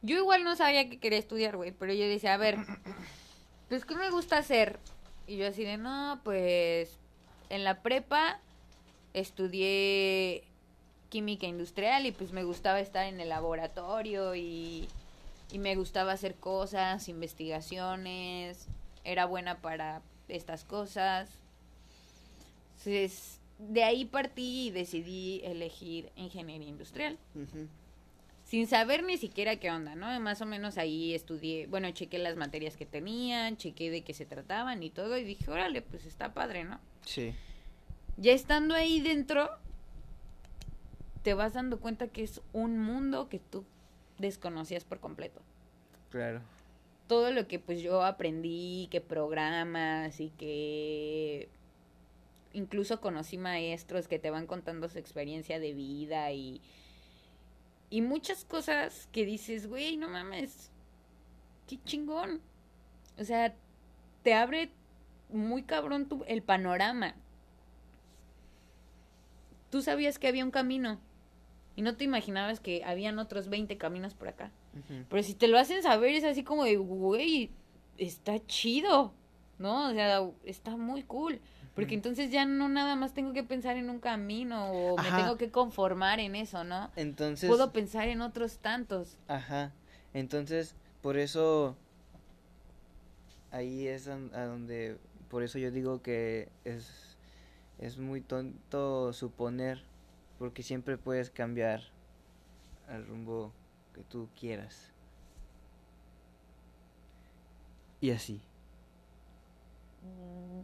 yo igual no sabía que quería estudiar, güey, pero yo decía, a ver, pues, ¿qué me gusta hacer? Y yo así de, no, pues, en la prepa estudié química industrial y pues me gustaba estar en el laboratorio y, y me gustaba hacer cosas, investigaciones, era buena para estas cosas. Entonces, de ahí partí y decidí elegir ingeniería industrial. Sin saber ni siquiera qué onda, ¿no? Más o menos ahí estudié, bueno, chequé las materias que tenían, chequé de qué se trataban y todo, y dije, órale, pues está padre, ¿no? Sí. Ya estando ahí dentro, te vas dando cuenta que es un mundo que tú desconocías por completo. Claro. Todo lo que pues yo aprendí, que programas y que incluso conocí maestros que te van contando su experiencia de vida y, y muchas cosas que dices, güey, no mames, qué chingón. O sea, te abre muy cabrón tu, el panorama. Tú sabías que había un camino y no te imaginabas que habían otros 20 caminos por acá. Pero si te lo hacen saber es así como de, güey, está chido, ¿no? O sea, está muy cool. Porque entonces ya no nada más tengo que pensar en un camino o me tengo que conformar en eso, ¿no? Entonces. Puedo pensar en otros tantos. Ajá. Entonces, por eso. Ahí es a donde. Por eso yo digo que es. Es muy tonto suponer. Porque siempre puedes cambiar al rumbo que tú quieras. Y así. Mm.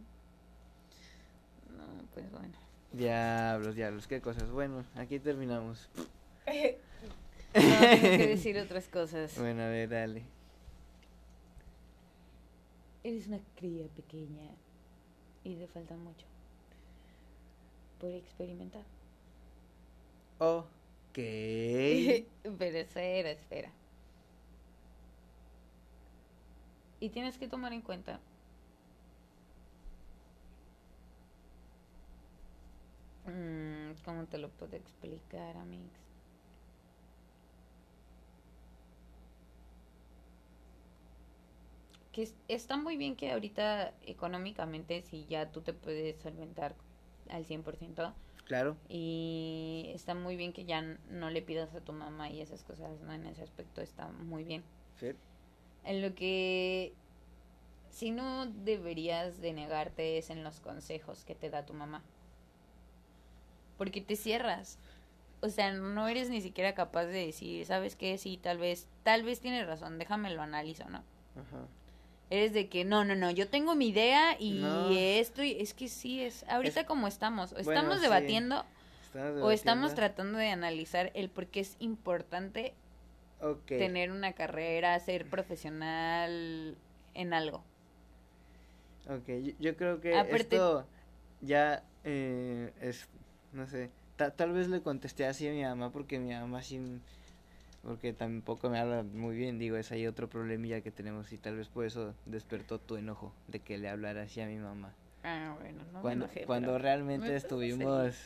No, pues bueno. Diablos, diablos, qué cosas. Bueno, aquí terminamos. No, tengo que decir otras cosas. Bueno, a ver, dale. Eres una cría pequeña y te falta mucho por experimentar. Ok. Pero espera, espera. Y tienes que tomar en cuenta Mm, ¿Cómo te lo puedo explicar, amigos? Que es- está muy bien que ahorita económicamente, si ya tú te puedes solventar al 100%, Claro. y está muy bien que ya no le pidas a tu mamá y esas cosas, ¿no? En ese aspecto está muy bien. Sí. En lo que si no deberías de negarte es en los consejos que te da tu mamá. Porque te cierras. O sea, no eres ni siquiera capaz de decir, ¿sabes qué? Sí, tal vez, tal vez tienes razón, déjame lo analizo, ¿no? Ajá. Eres de que no, no, no, yo tengo mi idea y No. esto y es que sí es ahorita Es- como estamos, o Bueno, estamos sí. debatiendo o estamos tratando de analizar el por qué es importante tener una carrera, ser profesional en algo. Ok, yo, yo creo que Aparte- esto ya eh, es, no sé, ta- tal vez le contesté así a mi mamá porque mi mamá sí, porque tampoco me habla muy bien, digo, es ahí otro problemilla que tenemos y tal vez por eso despertó tu enojo de que le hablara así a mi mamá. Ah, bueno, no me cuando enojé, cuando realmente me estuvimos,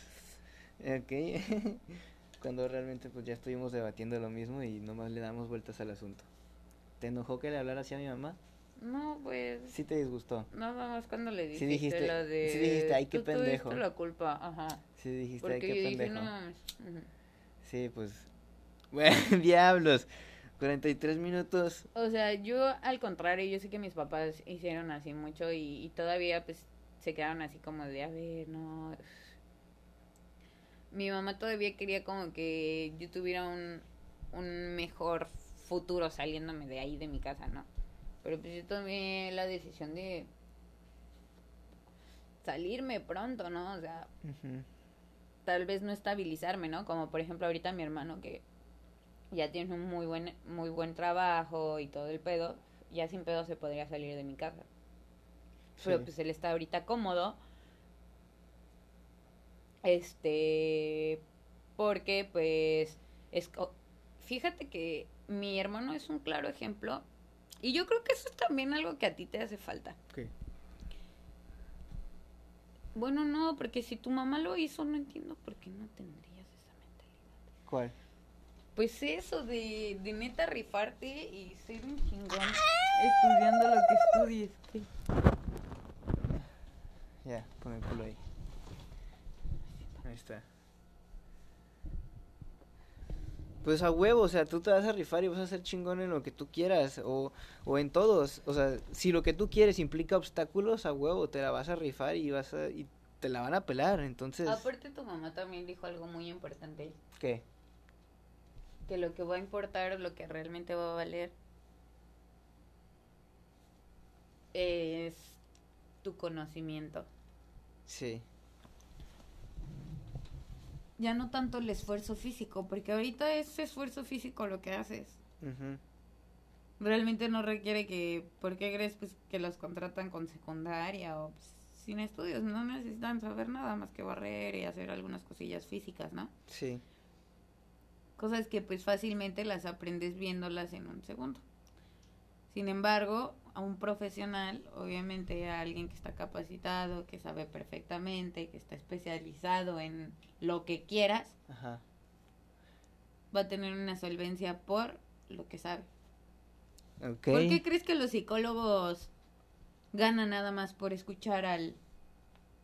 ok, cuando realmente pues ya estuvimos debatiendo lo mismo y nomás le damos vueltas al asunto. ¿Te enojó que le hablara así a mi mamá? No, pues Sí te disgustó. nada más cuando le Sí dijiste, dijiste- lo de sí dijiste, "Ay, qué "Tú tuviste pendejo". la culpa, ajá. Sí dijiste, "Ay, qué yo dije, pendejo. no. Sí, pues. Bueno, diablos. 43 minutos. O sea, yo al contrario, yo sé que mis papás hicieron así mucho y, y todavía pues se quedaron así como de, a ver, no. Mi mamá todavía quería como que yo tuviera un, un mejor futuro saliéndome de ahí de mi casa, ¿no? Pero pues yo tomé la decisión de salirme pronto, ¿no? O sea, tal vez no estabilizarme, ¿no? Como por ejemplo ahorita mi hermano que ya tiene un muy buen muy buen trabajo y todo el pedo, ya sin pedo se podría salir de mi casa. Pero pues él está ahorita cómodo. Este porque pues es fíjate que mi hermano es un claro ejemplo y yo creo que eso es también algo que a ti te hace falta. ¿Qué? Bueno, no, porque si tu mamá lo hizo, no entiendo por qué no tendrías esa mentalidad. ¿Cuál? Pues eso de, de neta rifarte y ser un chingón estudiando lo que estudies. ¿qué? Ya, pon el culo ahí. Ahí está. Pues a huevo, o sea, tú te vas a rifar y vas a ser chingón en lo que tú quieras, o, o en todos. O sea, si lo que tú quieres implica obstáculos, a huevo, te la vas a rifar y vas a, y te la van a pelar, entonces... Aparte tu mamá también dijo algo muy importante, ¿Qué? Que lo que va a importar o lo que realmente va a valer es tu conocimiento. Sí. Ya no tanto el esfuerzo físico, porque ahorita es esfuerzo físico lo que haces. Realmente no requiere que, ¿por qué crees pues, que los contratan con secundaria o pues, sin estudios? No necesitan saber nada más que barrer y hacer algunas cosillas físicas, ¿no? Sí. Cosas que pues fácilmente las aprendes viéndolas en un segundo. Sin embargo, a un profesional, obviamente a alguien que está capacitado, que sabe perfectamente, que está especializado en lo que quieras, Ajá. va a tener una solvencia por lo que sabe. ¿Por qué crees que los psicólogos ganan nada más por escuchar al,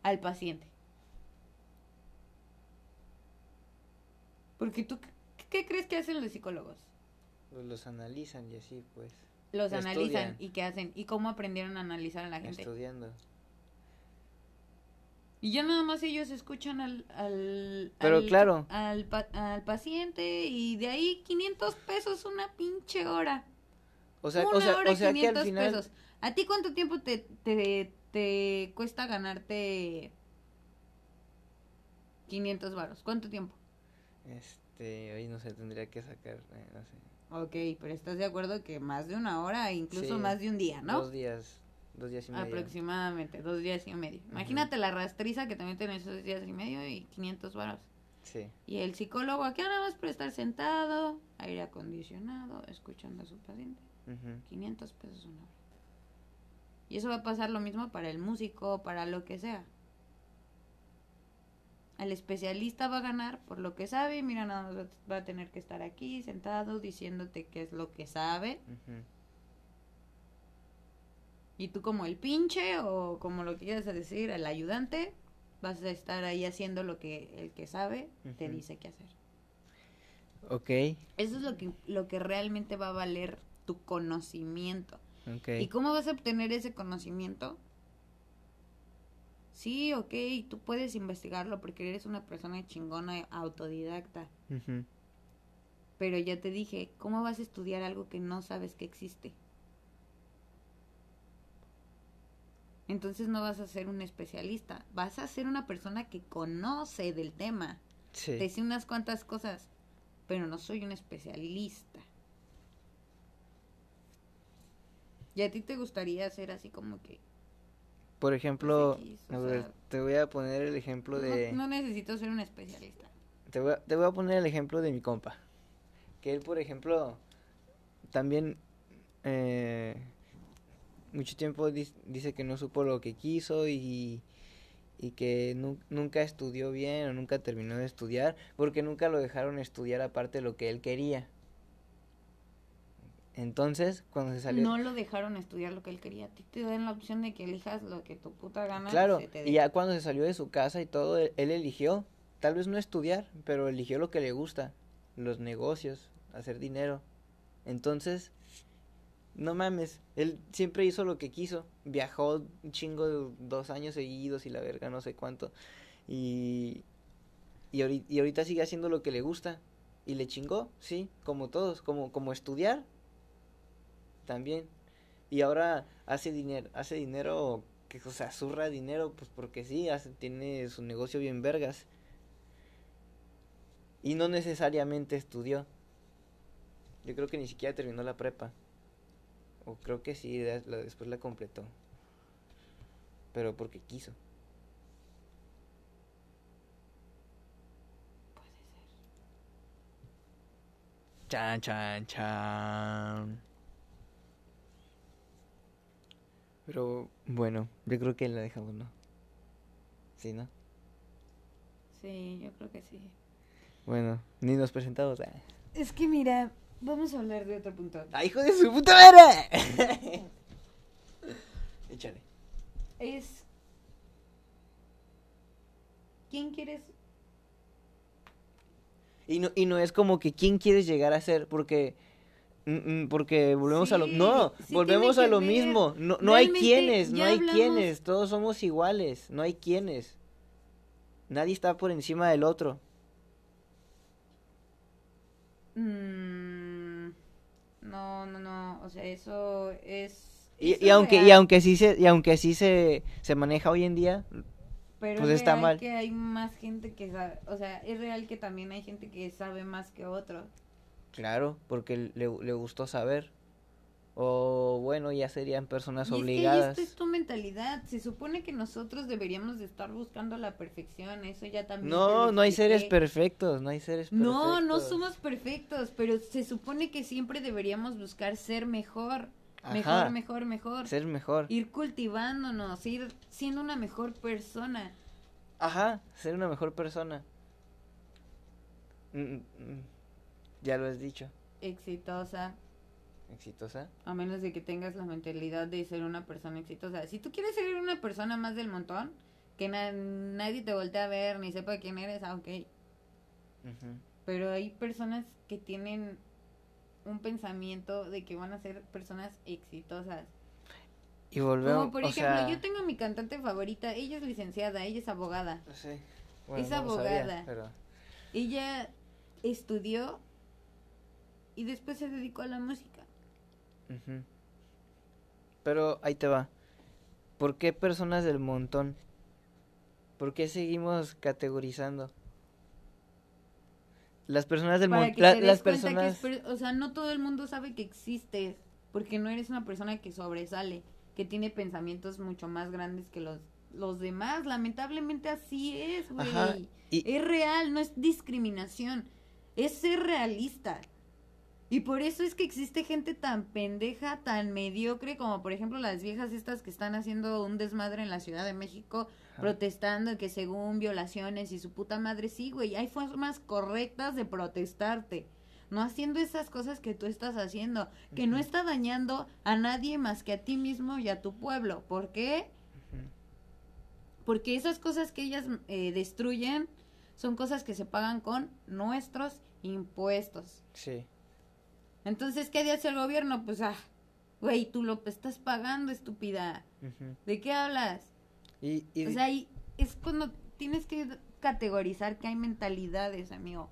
al paciente? Porque tú, ¿qué, crees que hacen los psicólogos? Pues los analizan y así, pues. Los analizan y qué hacen y cómo aprendieron a analizar a la gente. Estudiando. Y ya nada más ellos escuchan al, al, Pero al- claro. al, pa- al paciente y de ahí 500 pesos una pinche hora. O sea, una o sea, hora o sea que 500 al final... pesos. ¿A ti cuánto tiempo te, te, te cuesta ganarte 500 varos? ¿Cuánto tiempo? Este, hoy no sé, tendría que sacar, eh, no sé. Ok, pero estás de acuerdo que más de una hora, incluso Sí, más de un día, ¿no? Dos días, dos días y medio. Aproximadamente, dos días y medio. Imagínate la rastriza que te meten esos días y medio y 500 varos. Sí. Y el psicólogo aquí nada más por estar sentado, aire acondicionado, escuchando a su paciente. ujú, 500 pesos una hora. Y eso va a pasar lo mismo para el músico, para lo que sea. El especialista va a ganar por lo que sabe, mira, nada más va a tener que estar aquí sentado diciéndote qué es lo que sabe. Y tú como el pinche o como lo quieras decir, el ayudante, vas a estar ahí haciendo lo que el que sabe te dice qué hacer. Ok, Eso es lo que, lo que realmente va a valer tu conocimiento. ok. ¿Y cómo vas a obtener ese conocimiento? Sí, ok, tú puedes investigarlo porque eres una persona chingona, autodidacta. Pero ya te dije, ¿cómo vas a estudiar algo que no sabes que existe? Entonces no vas a ser un especialista, vas a ser una persona que conoce del tema. Sí. Te sé unas cuantas cosas, pero no soy un especialista. ¿Y a ti te gustaría ser así como que... Por ejemplo, X, o a ver, sea, te voy a poner el ejemplo de... No, no necesito ser un especialista. Te voy, a, te voy a poner el ejemplo de mi compa. Que él, por ejemplo, también eh, mucho tiempo dice que no supo lo que quiso y, y que nu- nunca estudió bien o nunca terminó de estudiar porque nunca lo dejaron estudiar aparte de lo que él quería. Entonces, cuando se salió... No lo dejaron estudiar lo que él quería. A ti te dan la opción de que elijas lo que tu puta gana. Claro, se te dé. y ya cuando se salió de su casa y todo, él, él eligió, tal vez no estudiar, pero eligió lo que le gusta, los negocios, hacer dinero. Entonces, no mames, él siempre hizo lo que quiso, viajó un chingo de dos años seguidos y la verga, no sé cuánto, y, y, ahori- y ahorita sigue haciendo lo que le gusta, y le chingó, sí, como todos, como, como estudiar, también. Y ahora hace dinero, hace dinero, que, o sea, zurra dinero, pues porque sí, hace, tiene su negocio bien vergas. Y no necesariamente estudió. Yo creo que ni siquiera terminó la prepa. O creo que sí, después la completó. Pero porque quiso. Chan, chan, chan. Pero bueno, yo creo que la dejamos, ¿no? Sí, ¿no? Sí, yo creo que sí. Bueno, ni nos presentamos. ah. Es que mira, vamos a hablar de otro punto. ¡Ah, hijo de su puta madre! Échale. Es... ¿Quién quieres? Y no, y no es como que quién quieres llegar a ser, porque porque volvemos a lo Sí, no, sí volvemos a lo ver. mismo. No, no hay quienes, no hay hablamos- quienes, todos somos iguales, no hay quienes. Nadie está por encima del otro. Mm, no, no, no. O sea, eso es. Y, eso y aunque y real, aunque sí se y aunque sí se se maneja hoy en día, pero pues es está real mal. que hay más gente que sabe. O sea, es real que también hay gente que sabe más que otros. Claro, porque le, le gustó saber. O bueno, ya serían personas Y es que obligadas. esta es tu mentalidad. Se supone que nosotros deberíamos de estar buscando la perfección. Eso ya también. No, no hay seres perfectos, no hay seres perfectos. No, no somos perfectos, pero se supone que siempre deberíamos buscar ser mejor. Mejor, Ajá. mejor, mejor. ser mejor. Ir cultivándonos, ir siendo una mejor persona. Ajá, ser una mejor persona. Mm, mm, mm. Ya lo has dicho. Exitosa, Exitosa. a menos de que tengas la mentalidad de ser una persona exitosa. Si tú quieres ser una persona más del montón, que na- nadie te voltee a ver ni sepa quién eres, ah, ok. Pero hay personas que tienen un pensamiento de que van a ser personas exitosas. Y volvemos. Como por o ejemplo, sea, yo tengo mi cantante favorita, ella es licenciada, ella es abogada. no sé. Es no lo sabía, abogada. pero- Ella estudió y después se dedicó a la música. ujú. Pero ahí te va. ¿Por qué personas del montón? ¿Por qué seguimos categorizando? Las personas del montón. que des las que personas. per- o sea, no todo el mundo sabe que existes, porque no eres una persona que sobresale, que tiene pensamientos mucho más grandes que los los demás. Lamentablemente así es, güey. y- Es real, no es discriminación, es ser realista. Y por eso es que existe gente tan pendeja, tan mediocre, como por ejemplo las viejas estas que están haciendo un desmadre en la Ciudad de México, Ajá. protestando que según violaciones y su puta madre, sí, güey, hay formas correctas de protestarte. No haciendo esas cosas que tú estás haciendo, que no está dañando a nadie más que a ti mismo y a tu pueblo. ¿Por qué? Porque esas cosas que ellas eh, destruyen son cosas que se pagan con nuestros impuestos. Sí. Entonces, ¿qué hace el gobierno? Pues, ah, güey, tú lo estás pagando, estúpida. ujú. ¿De qué hablas? Y, y O sea, ahí es cuando tienes que categorizar que hay mentalidades, amigo.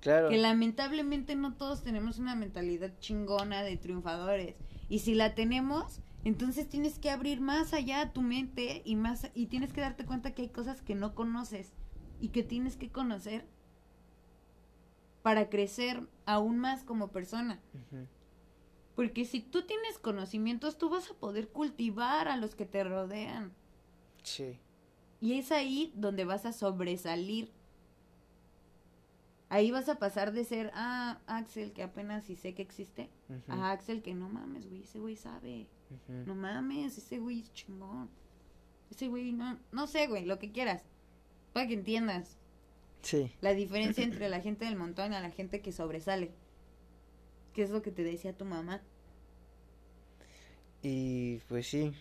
claro. Que lamentablemente no todos tenemos una mentalidad chingona de triunfadores. Y si la tenemos, entonces tienes que abrir más allá tu mente y más y tienes que darte cuenta que hay cosas que no conoces y que tienes que conocer para crecer aún más como persona. Porque si tú tienes conocimientos, tú vas a poder cultivar a los que te rodean. Sí. Y es ahí donde vas a sobresalir. Ahí vas a pasar de ser, ah, Axel, que apenas sí sé que existe, a Axel, que no mames, güey, ese güey sabe. No mames, ese güey es chingón. Ese güey, no, no sé, güey, lo que quieras. Para que entiendas Sí. la diferencia entre la gente del montón y la gente que sobresale. ¿Qué es lo que te decía tu mamá? Y pues sí.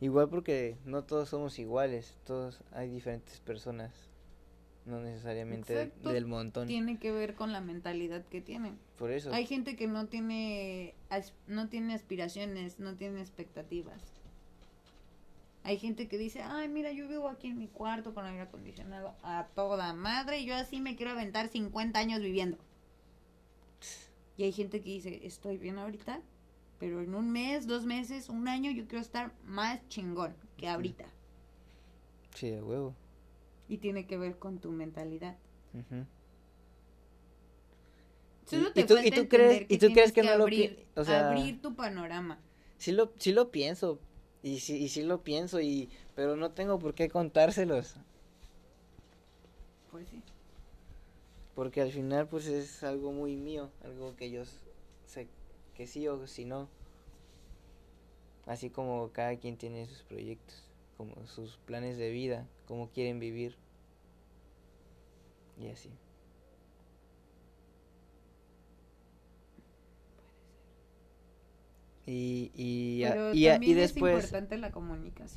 Igual porque no todos somos iguales, todos hay diferentes personas, no necesariamente Exacto. del montón. Tiene que ver con la mentalidad que tienen. Por eso. Hay gente que no tiene no tiene aspiraciones, no tiene expectativas. Hay gente que dice, ay, mira, yo vivo aquí en mi cuarto con aire acondicionado a toda madre y yo así me quiero aventar 50 años viviendo. Y hay gente que dice, estoy bien ahorita, pero en un mes, dos meses, un año yo quiero estar más chingón que ahorita. Sí, de huevo. Y tiene que ver con tu mentalidad. Solo ¿Y- te y tú- y falta tú crees- entender y tú tienes crees que no lo o sea- abrir tu panorama. Sí lo, sí lo pienso, y sí, y sí lo pienso, y pero no tengo por qué contárselos, Pues sí. porque al final pues es algo muy mío, algo que yo sé que sí o si no. Así como cada quien tiene sus proyectos, como sus planes de vida, cómo quieren vivir. Y así. Y, y, a- y, a- y después... es importante la comunicación.